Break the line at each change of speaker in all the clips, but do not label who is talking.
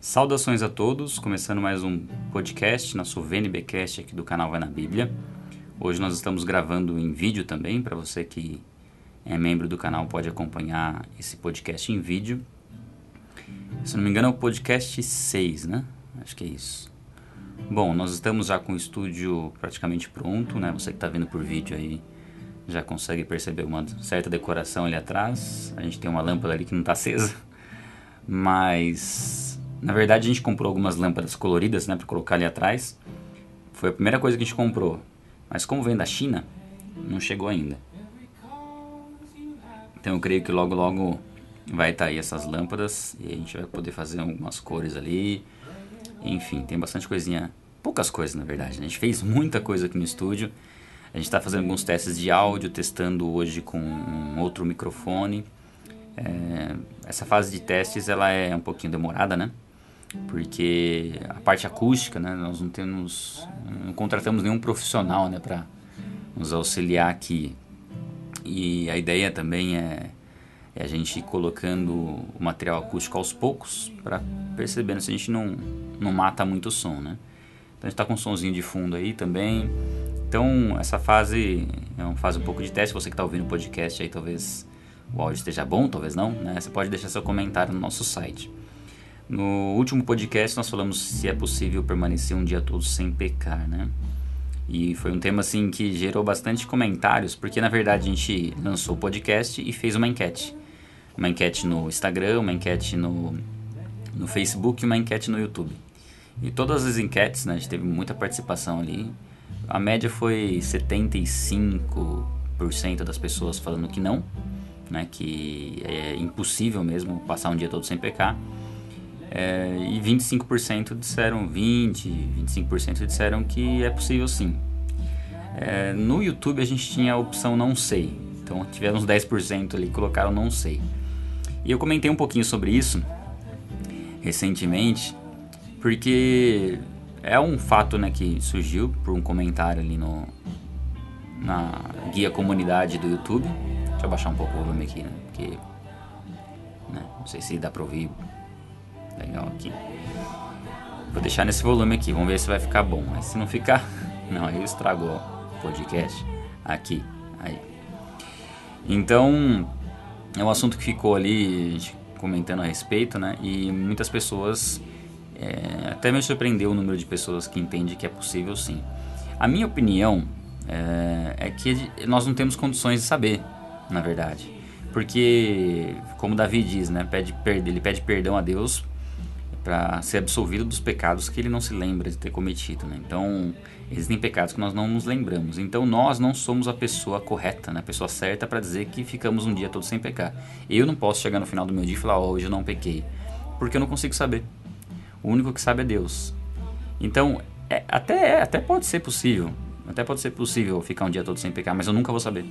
Saudações a todos, começando mais um podcast, nosso VNBcast aqui do canal Vai na Bíblia. Hoje nós estamos gravando em vídeo também, para você que é membro do canal pode acompanhar esse podcast em vídeo. Se não me engano é o podcast 6, né? Acho que é isso. Bom, nós estamos já com o estúdio praticamente pronto, né? Você que está vendo por vídeo aí já consegue perceber uma certa decoração ali atrás. A gente tem uma lâmpada ali que não está acesa, mas na verdade a gente comprou algumas lâmpadas coloridas, né, para colocar ali atrás. Foi a primeira coisa que a gente comprou, mas como vem da China, não chegou ainda. Então eu creio que logo logo vai estar tá aí essas lâmpadas e a gente vai poder fazer algumas cores ali. Enfim, tem bastante coisinha, poucas coisas na verdade. Né? A gente fez muita coisa aqui no estúdio a gente está fazendo alguns testes de áudio, testando hoje com um outro microfone. É, essa fase de testes ela é um pouquinho demorada, né? Porque a parte acústica, né? Nós não temos, não contratamos nenhum profissional, né? Para nos auxiliar aqui. E a ideia também é, é a gente ir colocando o material acústico aos poucos para percebendo se a gente não, não mata muito o som, né? Então a gente está com um somzinho de fundo aí também. Então, essa fase é uma fase um pouco de teste. Você que está ouvindo o podcast aí, talvez o áudio esteja bom, talvez não. Né? Você pode deixar seu comentário no nosso site. No último podcast, nós falamos se é possível permanecer um dia todo sem pecar, né? E foi um tema assim que gerou bastante comentários, porque na verdade a gente lançou o podcast e fez uma enquete. Uma enquete no Instagram, uma enquete no, no Facebook e uma enquete no YouTube. E todas as enquetes, né, a gente teve muita participação ali. A média foi 75% das pessoas falando que não, né, que é impossível mesmo passar um dia todo sem pecar. É, e 25% disseram, 20, 25% disseram que é possível sim. É, no YouTube a gente tinha a opção não sei, então tivemos 10% ali que colocaram não sei. E eu comentei um pouquinho sobre isso recentemente, porque é um fato né, que surgiu por um comentário ali no, na guia comunidade do YouTube. Deixa eu baixar um pouco o volume aqui, né? Porque né, não sei se dá pra ouvir legal aqui. Vou deixar nesse volume aqui, vamos ver se vai ficar bom. Mas se não ficar, não, aí eu estrago o podcast. Aqui, aí. Então, é um assunto que ficou ali comentando a respeito, né? E muitas pessoas é, até me surpreendeu o número de pessoas que entende que é possível sim. A minha opinião é, é que nós não temos condições de saber, na verdade. Porque, como Davi diz, né, pede, ele pede perdão a Deus para ser absolvido dos pecados que ele não se lembra de ter cometido. Né? Então, existem pecados que nós não nos lembramos. Então, nós não somos a pessoa correta, né? a pessoa certa para dizer que ficamos um dia todo sem pecar. Eu não posso chegar no final do meu dia e falar, oh, hoje eu não pequei, porque eu não consigo saber. O único que sabe é Deus. Então, é, até, é, até pode ser possível. Até pode ser possível ficar um dia todo sem pecar, mas eu nunca vou saber.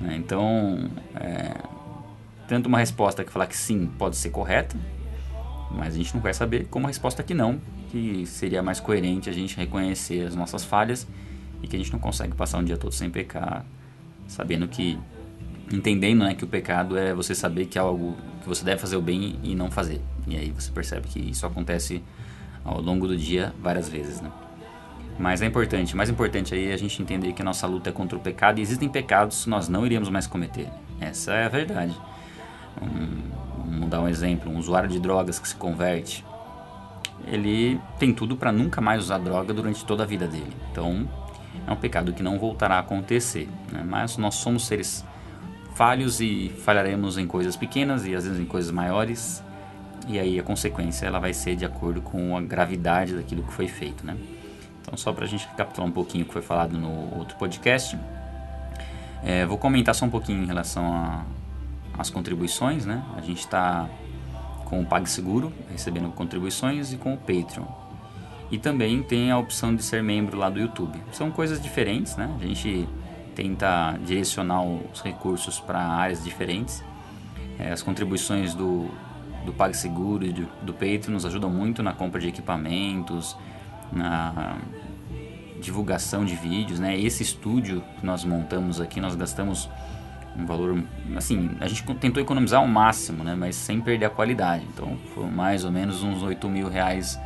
Né? Então, é, tanto uma resposta que falar que sim pode ser correta, mas a gente não quer saber, como a resposta que não, que seria mais coerente a gente reconhecer as nossas falhas e que a gente não consegue passar um dia todo sem pecar, sabendo que, entendendo né, que o pecado é você saber que é algo que você deve fazer o bem e não fazer. E aí você percebe que isso acontece ao longo do dia várias vezes, né? Mas é importante, mais importante aí é a gente entender que a nossa luta é contra o pecado e existem pecados que nós não iríamos mais cometer. Essa é a verdade. Um, vamos dar um exemplo, um usuário de drogas que se converte, ele tem tudo para nunca mais usar droga durante toda a vida dele. Então, é um pecado que não voltará a acontecer. Né? Mas nós somos seres falhos e falharemos em coisas pequenas e às vezes em coisas maiores e aí a consequência ela vai ser de acordo com a gravidade daquilo que foi feito, né? Então só para a gente recapitular um pouquinho o que foi falado no outro podcast, é, vou comentar só um pouquinho em relação às contribuições, né? A gente está com o PagSeguro recebendo contribuições e com o Patreon. E também tem a opção de ser membro lá do YouTube. São coisas diferentes, né? A gente tenta direcionar os recursos para áreas diferentes. É, as contribuições do, do PagSeguro e do, do Patreon nos ajudam muito na compra de equipamentos, na divulgação de vídeos, né? Esse estúdio que nós montamos aqui, nós gastamos um valor assim a gente tentou economizar ao máximo né mas sem perder a qualidade. Então foram mais ou menos uns 8 mil reais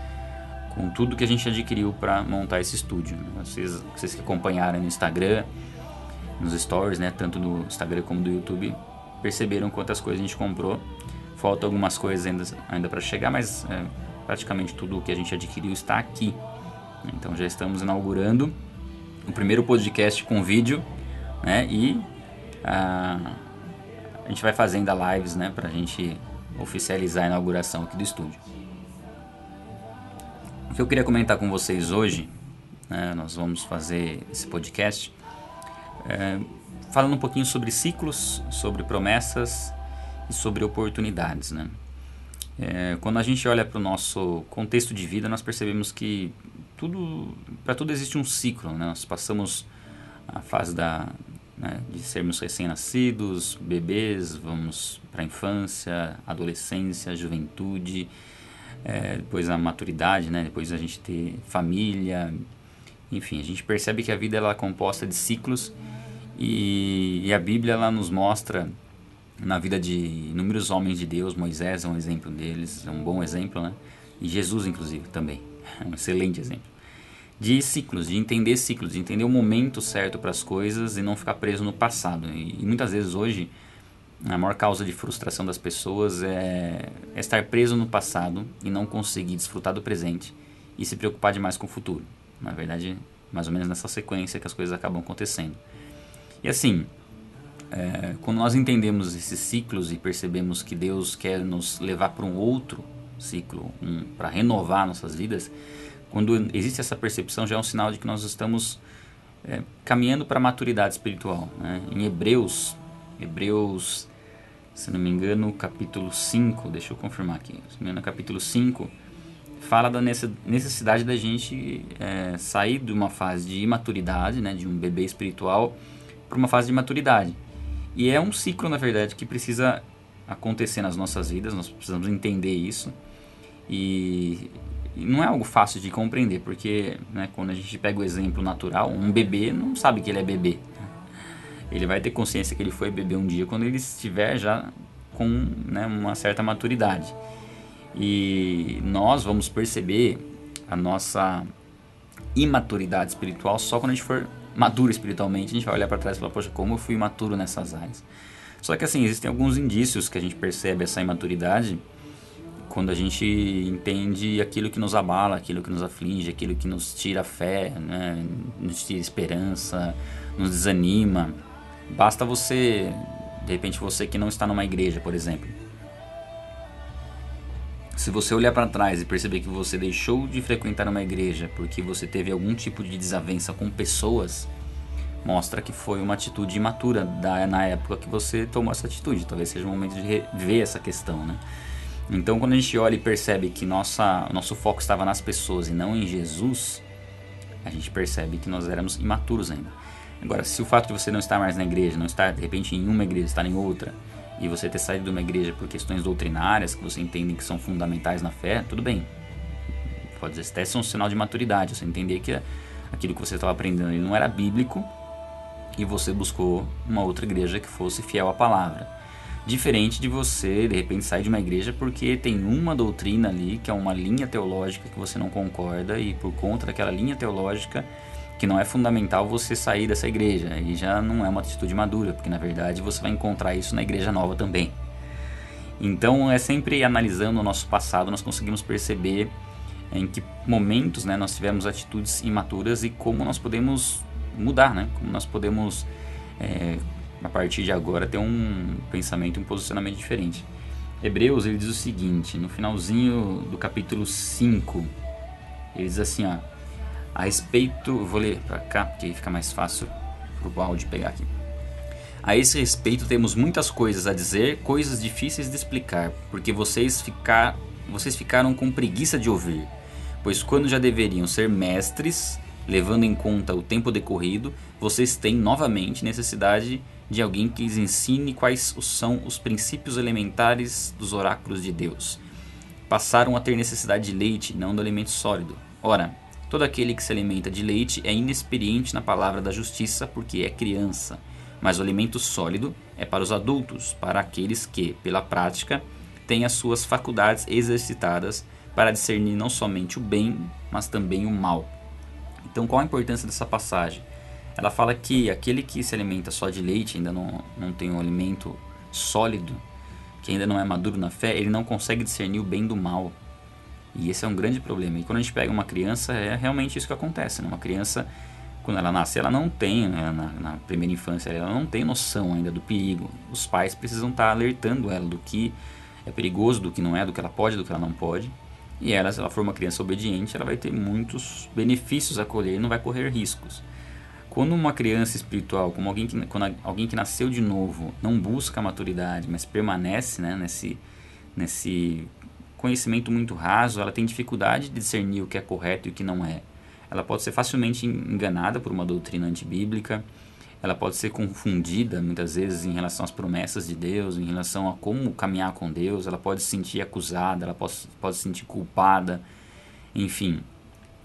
com tudo que a gente adquiriu para montar esse estúdio né? vocês vocês que acompanharam no Instagram nos stories né tanto do Instagram como do YouTube perceberam quantas coisas a gente comprou. Faltam algumas coisas ainda ainda para chegar mas é, praticamente tudo o que a gente adquiriu está aqui. Então já estamos inaugurando o primeiro podcast com vídeo né e a, a gente vai fazendo lives, né, para a gente oficializar a inauguração aqui do estúdio. O que eu queria comentar com vocês hoje, né, nós vamos fazer esse podcast é, falando um pouquinho sobre ciclos, sobre promessas e sobre oportunidades, né? É, quando a gente olha para o nosso contexto de vida, nós percebemos que tudo, para tudo existe um ciclo, né? Nós passamos a fase da, né, de sermos recém-nascidos, bebês, vamos para a infância, adolescência, juventude, é, depois a maturidade, né, depois a gente ter família, enfim, a gente percebe que a vida ela é composta de ciclos e, e a Bíblia ela nos mostra na vida de inúmeros homens de Deus, Moisés é um exemplo deles, é um bom exemplo, né? E Jesus, inclusive, também, é um excelente exemplo de ciclos, de entender ciclos, de entender o momento certo para as coisas e não ficar preso no passado. E, e, muitas vezes hoje a maior causa de frustração das pessoas é, é, estar preso no passado e não conseguir desfrutar do presente e se preocupar demais com o futuro. Na verdade, mais ou menos nessa sequência que as coisas acabam acontecendo. E assim, é, quando nós entendemos esses ciclos e percebemos que Deus quer nos levar para um outro ciclo, um, para renovar nossas vidas, quando existe essa percepção, já é um sinal de que nós estamos é, caminhando para a maturidade espiritual. Né? Em Hebreus, Hebreus, se não me engano, capítulo 5, deixa eu confirmar aqui, se não me engano, capítulo 5, fala da necessidade da gente é, sair de uma fase de imaturidade, né, de um bebê espiritual, para uma fase de maturidade. E é um ciclo, na verdade, que precisa acontecer nas nossas vidas, nós precisamos entender isso. E não é algo fácil de compreender, porque né, quando a gente pega o exemplo natural, um bebê não sabe que ele é bebê. Ele vai ter consciência que ele foi bebê um dia quando ele estiver já com né, uma certa maturidade. E nós vamos perceber a nossa imaturidade espiritual só quando a gente for maduro espiritualmente. A gente vai olhar para trás e falar, poxa, como eu fui imaturo nessas áreas. Só que assim, existem alguns indícios que a gente percebe essa imaturidade quando a gente entende aquilo que nos abala, aquilo que nos aflige, aquilo que nos tira fé, né? nos tira esperança, nos desanima. Basta você, de repente você que não está numa igreja, por exemplo. Se você olhar para trás e perceber que você deixou de frequentar uma igreja porque você teve algum tipo de desavença com pessoas, mostra que foi uma atitude imatura da, na época que você tomou essa atitude. Talvez seja o momento de rever essa questão, né? Então, quando a gente olha e percebe que nossa, nosso foco estava nas pessoas e não em Jesus, a gente percebe que nós éramos imaturos ainda. Agora, se o fato de você não estar mais na igreja, não estar de repente em uma igreja, estar em outra, e você ter saído de uma igreja por questões doutrinárias que você entende que são fundamentais na fé, tudo bem. Pode até ser um sinal de maturidade, você entender que aquilo que você estava aprendendo não era bíblico e você buscou uma outra igreja que fosse fiel à palavra. Diferente de você, de repente, sair de uma igreja porque tem uma doutrina ali, que é uma linha teológica que você não concorda, e por conta daquela linha teológica que não é fundamental você sair dessa igreja. Aí já não é uma atitude madura, porque na verdade você vai encontrar isso na igreja nova também. Então é sempre analisando o nosso passado, nós conseguimos perceber em que momentos né, nós tivemos atitudes imaturas e como nós podemos mudar, né? como nós podemos é, a partir de agora ter um pensamento, um posicionamento diferente. Hebreus ele diz o seguinte, no finalzinho do capítulo 5, ele diz assim, ó, a respeito, vou ler para cá, porque fica mais fácil para o áudio pegar aqui. A esse respeito temos muitas coisas a dizer, coisas difíceis de explicar, porque vocês, ficar, vocês ficaram com preguiça de ouvir. Pois quando já deveriam ser mestres, levando em conta o tempo decorrido, vocês têm novamente necessidade de alguém que lhes ensine quais são os princípios elementares dos oráculos de Deus. Passaram a ter necessidade de leite, não do alimento sólido. Ora, todo aquele que se alimenta de leite é inexperiente na palavra da justiça, porque é criança. Mas o alimento sólido é para os adultos, para aqueles que, pela prática, têm as suas faculdades exercitadas para discernir não somente o bem, mas também o mal. Então, qual a importância dessa passagem? Ela fala que aquele que se alimenta só de leite, ainda não, não tem um alimento sólido, que ainda não é maduro na fé, ele não consegue discernir o bem do mal. E esse é um grande problema. E quando a gente pega uma criança, é realmente isso que acontece. Né? Uma criança, quando ela nasce, ela não tem, né, na, na, primeira infância, ela não tem noção ainda do perigo. Os pais precisam estar alertando ela do que é perigoso, do que não é, do que ela pode, do que ela não pode. E ela, se ela for uma criança obediente, ela vai ter muitos benefícios a colher e não vai correr riscos. Quando uma criança espiritual, como alguém que, quando alguém que nasceu de novo, não busca a maturidade, mas permanece né, nesse, nesse conhecimento muito raso, ela tem dificuldade de discernir o que é correto e o que não é. Ela pode ser facilmente enganada por uma doutrina antibíblica, ela pode ser confundida muitas vezes em relação às promessas de Deus, em relação a como caminhar com Deus, ela pode se sentir acusada, ela pode, pode se sentir culpada, enfim,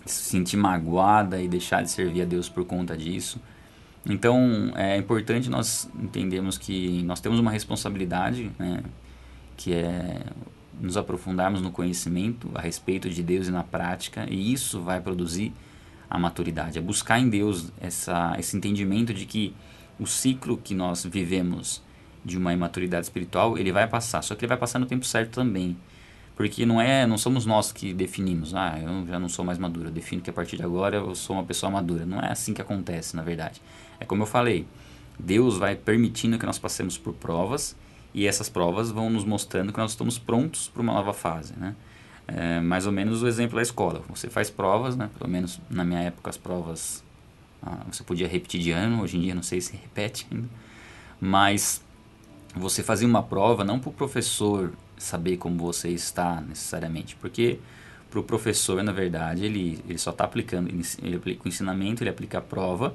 se sentir magoada e deixar de servir a Deus por conta disso. Então é importante nós entendermos que nós temos uma responsabilidade, né, que é nos aprofundarmos no conhecimento a respeito de Deus e na prática, e isso vai produzir a maturidade, é buscar em Deus essa, esse entendimento de que o ciclo que nós vivemos de uma imaturidade espiritual, ele vai passar, só que ele vai passar no tempo certo também. Porque não é, não somos nós que definimos, ah, eu já não sou mais maduro, eu defino que a partir de agora eu sou uma pessoa madura. Não é assim que acontece, na verdade. É como eu falei, Deus vai permitindo que nós passemos por provas e essas provas vão nos mostrando que nós estamos prontos para uma nova fase, né? É mais ou menos o exemplo da escola. Você faz provas, né? Pelo menos na minha época as provas ah, você podia repetir de ano, hoje em dia não sei se repete ainda. Mas você fazia uma prova não para o professor saber como você está necessariamente, porque para o professor, na verdade, ele, ele só está aplicando, ele aplica o ensinamento, ele aplica a prova,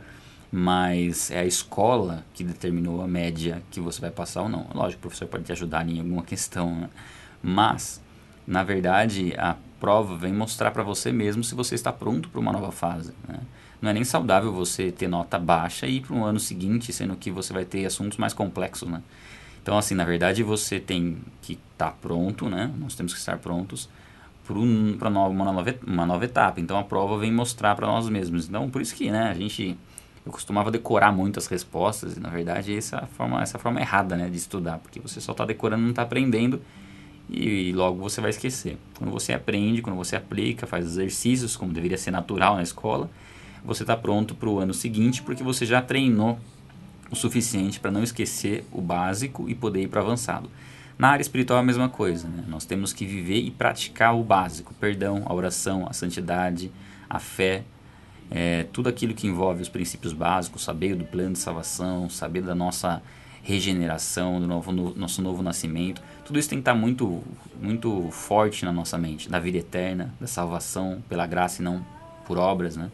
mas é a escola que determinou a média que você vai passar ou não. Lógico, o professor pode te ajudar em alguma questão, né? mas na verdade, a prova vem mostrar para você mesmo se você está pronto para uma nova fase. Né? Não é nem saudável você ter nota baixa e ir para um ano seguinte, sendo que você vai ter assuntos mais complexos. Né? Então, assim, na verdade, você tem que estar tá pronto, né? nós temos que estar prontos para uma, nova, uma nova etapa. Então, a prova vem mostrar para nós mesmos. Então, por isso que né, a gente eu costumava decorar muito as respostas e na verdade essa é a forma essa é forma errada né de estudar porque você só está decorando não está aprendendo e logo você vai esquecer. Quando você aprende, quando você aplica, faz exercícios, como deveria ser natural na escola, você está pronto para o ano seguinte porque você já treinou o suficiente para não esquecer o básico e poder ir para avançado. Na área espiritual é a mesma coisa, né? nós temos que viver e praticar o básico: perdão, a oração, a santidade, a fé, é, tudo aquilo que envolve os princípios básicos, saber do plano de salvação, saber da nossa regeneração, do novo, no, nosso novo nascimento. Tudo isso tem que estar muito, muito forte na nossa mente, da vida eterna, da salvação pela graça e não por obras, né?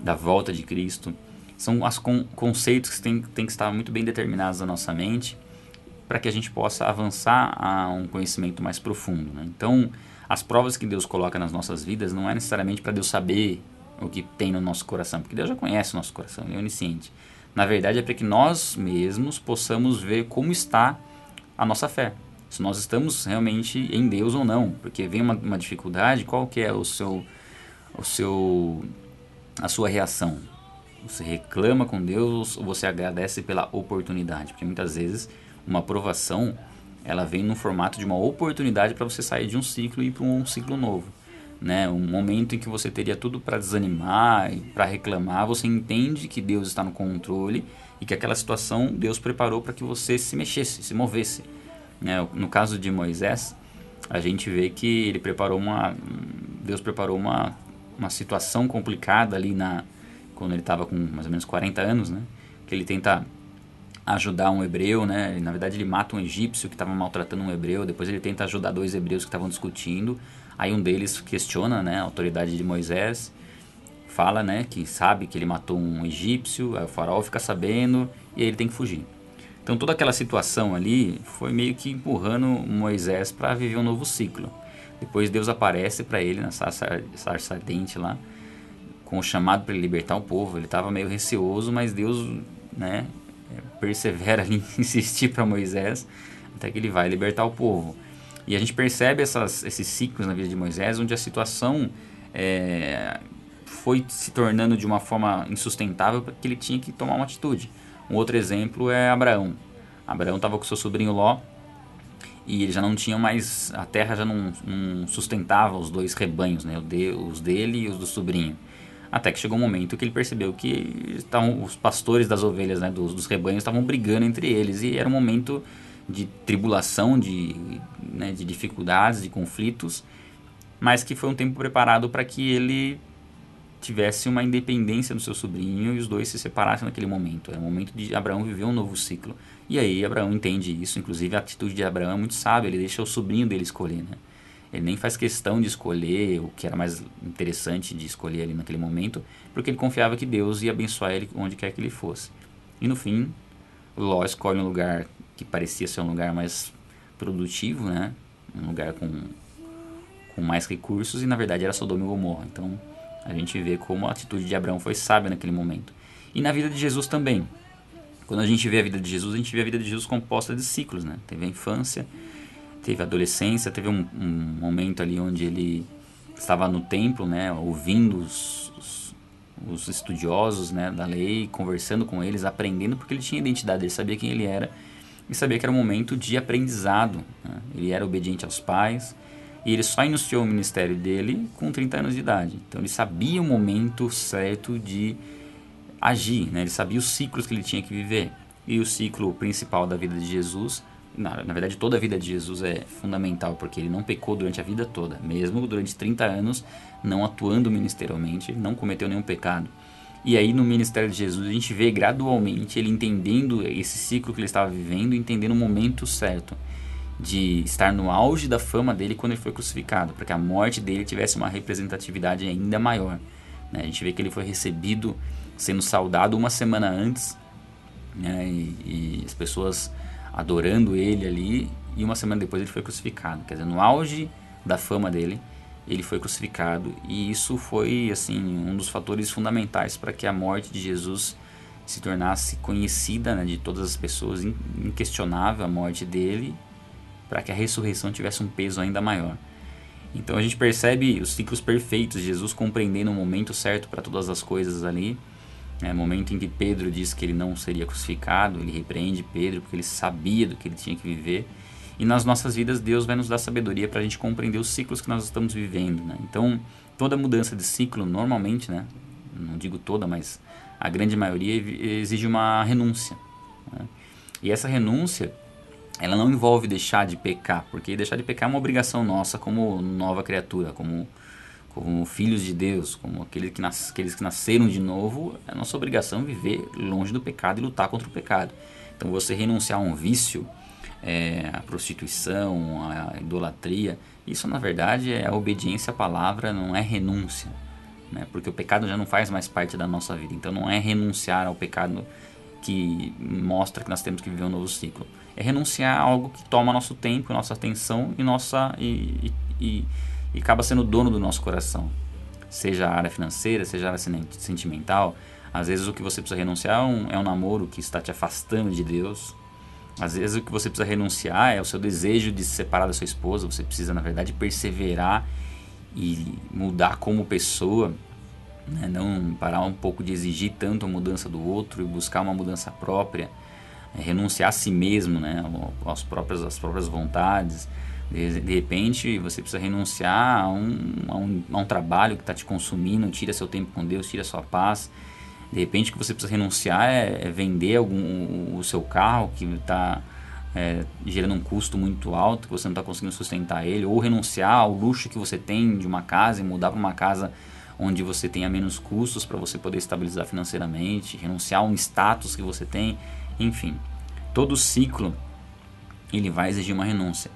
da volta de Cristo. São os con conceitos que têm, têm que estar muito bem determinados na nossa mente para que a gente possa avançar a um conhecimento mais profundo. Né? Então, as provas que Deus coloca nas nossas vidas não é necessariamente para Deus saber o que tem no nosso coração, porque Deus já conhece o nosso coração, Ele é onisciente. Na verdade, é para que nós mesmos possamos ver como está a nossa fé se nós estamos realmente em Deus ou não, porque vem uma, uma dificuldade, qual que é o seu, o seu, a sua reação? Você reclama com Deus ou você agradece pela oportunidade? Porque muitas vezes uma aprovação ela vem no formato de uma oportunidade para você sair de um ciclo e ir para um ciclo novo. Né? Um momento em que você teria tudo para desanimar e para reclamar, você entende que Deus está no controle e que aquela situação Deus preparou para que você se mexesse, se movesse. Né? No caso de Moisés, a gente vê que ele preparou uma. Deus preparou uma, uma situação complicada ali na, quando ele estava com mais ou menos 40 anos, né? Que ele tenta ajudar um hebreu, né? Na verdade, ele mata um egípcio que estava maltratando um hebreu. Depois, ele tenta ajudar dois hebreus que estavam discutindo. Aí, um deles questiona, né? A autoridade de Moisés. Fala, né? Que sabe que ele matou um egípcio. Aí, o faraó fica sabendo e aí ele tem que fugir. Então toda aquela situação ali foi meio que empurrando Moisés para viver um novo ciclo. Depois Deus aparece para ele na sarça ardente lá, com o chamado para libertar o povo. Ele estava meio receoso, mas Deus né, persevera ali em insistir para Moisés até que ele vai libertar o povo. E a gente percebe essas, esses ciclos na vida de Moisés, onde a situação é, foi se tornando de uma forma insustentável que ele tinha que tomar uma atitude. Um outro exemplo é Abraão. Abraão estava com seu sobrinho Ló e ele já não tinha mais a terra já não, não sustentava os dois rebanhos, né, os dele e os do sobrinho. Até que chegou um momento que ele percebeu que estavam, os pastores das ovelhas, né, dos, dos rebanhos, estavam brigando entre eles e era um momento de tribulação, de, né, de dificuldades, de conflitos, mas que foi um tempo preparado para que ele tivesse uma independência do seu sobrinho e os dois se separassem naquele momento. Era o momento de Abraão viver um novo ciclo. E aí Abraão entende isso, inclusive a atitude de Abraão é muito sábia, ele deixa o sobrinho dele escolher, né? Ele nem faz questão de escolher o que era mais interessante de escolher ali naquele momento, porque ele confiava que Deus ia abençoar ele onde quer que ele fosse. E no fim, Ló escolhe um lugar que parecia ser um lugar mais produtivo, né? Um lugar com, com mais recursos e na verdade era Sodoma e Gomorra. Então a gente vê como a atitude de Abraão foi sábia naquele momento. E na vida de Jesus também. Quando a gente vê a vida de Jesus, a gente vê a vida de Jesus composta de ciclos, né? Teve a infância, teve adolescência, teve um, um momento ali onde ele estava no templo, né? Ouvindo os, os, os estudiosos né, da lei, conversando com eles, aprendendo, porque ele tinha identidade, ele sabia quem ele era e sabia que era um momento de aprendizado. Né? Ele era obediente aos pais e ele só iniciou o ministério dele com 30 anos de idade. Então ele sabia o momento certo de agir, né? ele sabia os ciclos que ele tinha que viver. E o ciclo principal da vida de Jesus, na, na verdade toda a vida de Jesus é fundamental, porque ele não pecou durante a vida toda, mesmo durante 30 anos não atuando ministerialmente, não cometeu nenhum pecado. E aí no ministério de Jesus a gente vê gradualmente ele entendendo esse ciclo que ele estava vivendo, entendendo o momento certo de estar no auge da fama dele quando ele foi crucificado, para que a morte dele tivesse uma representatividade ainda maior. Né? A gente vê que ele foi recebido sendo saudado uma semana antes, né? e, e as pessoas adorando ele ali, e uma semana depois ele foi crucificado. Quer dizer, no auge da fama dele, ele foi crucificado, e isso foi assim um dos fatores fundamentais para que a morte de Jesus se tornasse conhecida né, de todas as pessoas, inquestionável a morte dele para que a ressurreição tivesse um peso ainda maior. Então a gente percebe os ciclos perfeitos, Jesus compreendendo o momento certo para todas as coisas ali. É, momento em que Pedro diz que ele não seria crucificado, ele repreende Pedro porque ele sabia do que ele tinha que viver. E nas nossas vidas Deus vai nos dar sabedoria para a gente compreender os ciclos que nós estamos vivendo. Né? Então toda mudança de ciclo normalmente, né? não digo toda, mas a grande maioria exige uma renúncia. Né? E essa renúncia ela não envolve deixar de pecar, porque deixar de pecar é uma obrigação nossa como nova criatura, como, como filhos de Deus, como aqueles que, nas, aqueles que nasceram de novo, é nossa obrigação viver longe do pecado e lutar contra o pecado. Então você renunciar a um vício, é, a prostituição, a idolatria, isso na verdade é a obediência à palavra, não é renúncia. Né? Porque o pecado já não faz mais parte da nossa vida. Então não é renunciar ao pecado que mostra que nós temos que viver um novo ciclo é renunciar a algo que toma nosso tempo, nossa atenção e nossa e, e, e acaba sendo dono do nosso coração. Seja a área financeira, seja a área sentimental. Às vezes o que você precisa renunciar é um, é um namoro que está te afastando de Deus. Às vezes o que você precisa renunciar é o seu desejo de se separar da sua esposa. Você precisa, na verdade, perseverar e mudar como pessoa. Né? Não parar um pouco de exigir tanto a mudança do outro e buscar uma mudança própria é, renunciar a si mesmo, né, às próprias vontades. De, de repente, você precisa renunciar a um, a um, a um trabalho que está te consumindo, tira seu tempo com Deus, tira sua paz. De repente, o que você precisa renunciar é, é vender algum, o seu carro que está é, gerando um custo muito alto, que você não está conseguindo sustentar ele, ou renunciar ao luxo que você tem de uma casa e mudar para uma casa onde você tenha menos custos para você poder estabilizar financeiramente, renunciar a um status que você tem. Enfim, todo ciclo ele vai exigir uma renúncia.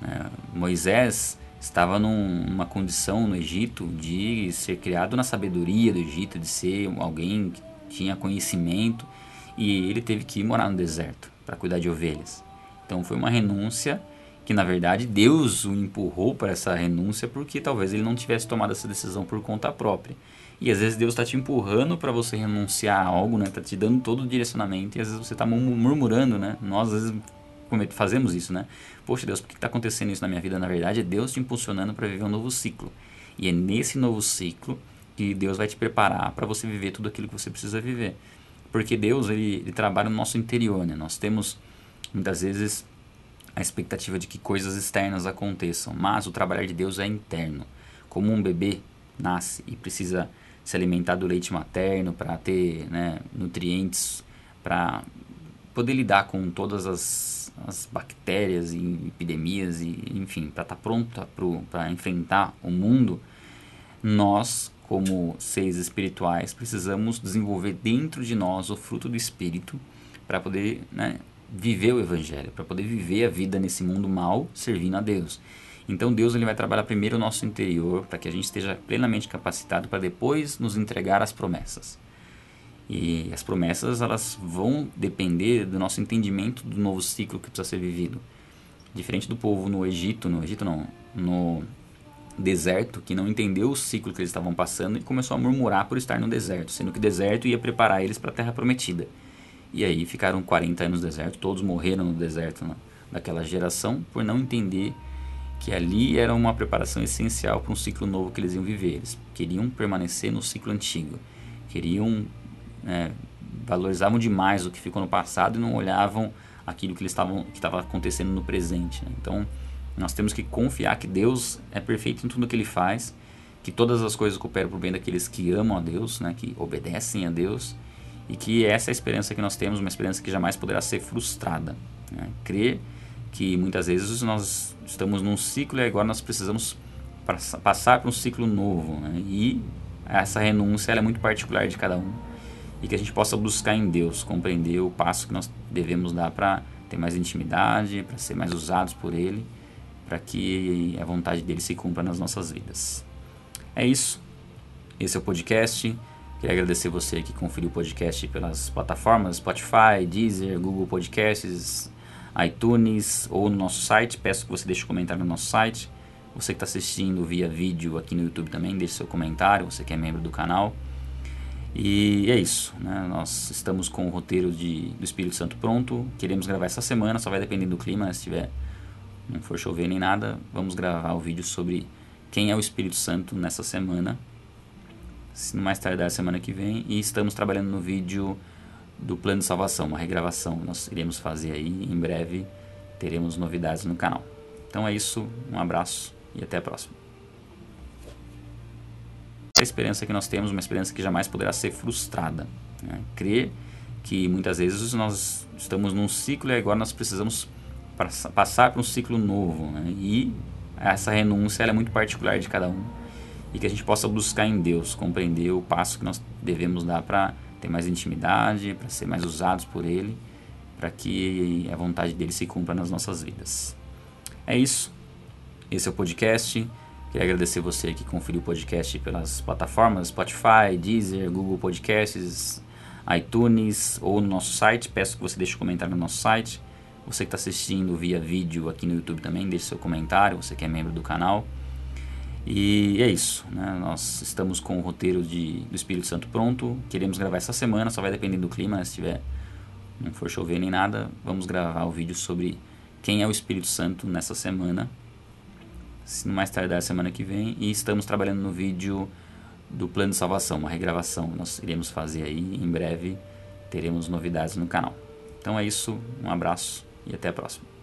Né? Moisés estava num, numa condição no Egito de ser criado na sabedoria do Egito, de ser alguém que tinha conhecimento e ele teve que ir morar no deserto para cuidar de ovelhas. Então foi uma renúncia que na verdade Deus o empurrou para essa renúncia porque talvez ele não tivesse tomado essa decisão por conta própria. E às vezes Deus está te empurrando para você renunciar a algo, né? Tá te dando todo o direcionamento e às vezes você está murmurando, né? Nós às vezes fazemos isso, né? Poxa Deus, por que está acontecendo isso na minha vida? Na verdade é Deus te impulsionando para viver um novo ciclo. E é nesse novo ciclo que Deus vai te preparar para você viver tudo aquilo que você precisa viver. Porque Deus ele, ele trabalha no nosso interior, né? Nós temos muitas vezes a expectativa de que coisas externas aconteçam, mas o trabalhar de Deus é interno. Como um bebê nasce e precisa se alimentar do leite materno para ter né, nutrientes, para poder lidar com todas as, as bactérias e epidemias, e enfim, para estar tá pronta para enfrentar o mundo, nós, como seres espirituais, precisamos desenvolver dentro de nós o fruto do Espírito para poder né, viver o evangelho, para poder viver a vida nesse mundo mal, servindo a Deus. Então Deus ele vai trabalhar primeiro o nosso interior para que a gente esteja plenamente capacitado para depois nos entregar as promessas. E as promessas elas vão depender do nosso entendimento do novo ciclo que precisa ser vivido. Diferente do povo no Egito, no Egito não, no deserto, que não entendeu o ciclo que eles estavam passando e começou a murmurar por estar no deserto, sendo que deserto ia preparar eles para a terra prometida. E aí ficaram 40 anos no deserto, todos morreram no deserto né, daquela geração por não entender que ali era uma preparação essencial para um ciclo novo que eles iam viver. Eles queriam permanecer no ciclo antigo, queriam né, valorizavam demais o que ficou no passado e não olhavam aquilo que estava acontecendo no presente. Né? Então nós temos que confiar que Deus é perfeito em tudo que Ele faz, que todas as coisas cooperam para o bem daqueles que amam a Deus, né, que obedecem a Deus e que essa é a esperança que nós temos, uma esperança que jamais poderá ser frustrada. Né? Crer que muitas vezes nós estamos num ciclo e agora nós precisamos passar para um ciclo novo. Né? E essa renúncia é muito particular de cada um e que a gente possa buscar em Deus, compreender o passo que nós devemos dar para ter mais intimidade, para ser mais usados por Ele, para que a vontade dele se cumpra nas nossas vidas. É isso. Esse é o podcast. Queria agradecer você que conferiu o podcast pelas plataformas Spotify, Deezer, Google Podcasts, iTunes ou no nosso site. Peço que você deixe um comentário no nosso site. Você que está assistindo via vídeo aqui no YouTube também, deixe seu comentário, você que é membro do canal. E é isso, né? nós estamos com o roteiro de, do Espírito Santo pronto, queremos gravar essa semana, só vai depender do clima, né? se tiver, não for chover nem nada, vamos gravar o vídeo sobre quem é o Espírito Santo nessa semana se não mais tardar semana que vem. E estamos trabalhando no vídeo do plano de salvação, uma regravação. Nós iremos fazer aí em breve, teremos novidades no canal. Então é isso, um abraço e até a próxima. Esperança que nós temos, uma esperança que jamais poderá ser frustrada. Né? Crer que muitas vezes nós estamos num ciclo e agora nós precisamos passar para um ciclo novo. Né? E essa renúncia é muito particular de cada um e que a gente possa buscar em Deus, compreender o passo que nós devemos dar para ter mais intimidade, para ser mais usados por Ele, para que a vontade dele se cumpra nas nossas vidas. É isso. Esse é o podcast. Queria agradecer você que conferiu o podcast pelas plataformas Spotify, Deezer, Google Podcasts, iTunes ou no nosso site. Peço que você deixe um comentário no nosso site. Você que está assistindo via vídeo aqui no YouTube também, deixe seu comentário. Você que é membro do canal. E é isso, né? nós estamos com o roteiro de, do Espírito Santo pronto, queremos gravar essa semana, só vai depender do clima, né? se tiver, não for chover nem nada, vamos gravar o vídeo sobre quem é o Espírito Santo nessa semana, se mais tardar semana que vem, e estamos trabalhando no vídeo do plano de salvação, uma regravação, nós iremos fazer aí em breve, teremos novidades no canal. Então é isso, um abraço e até a próxima.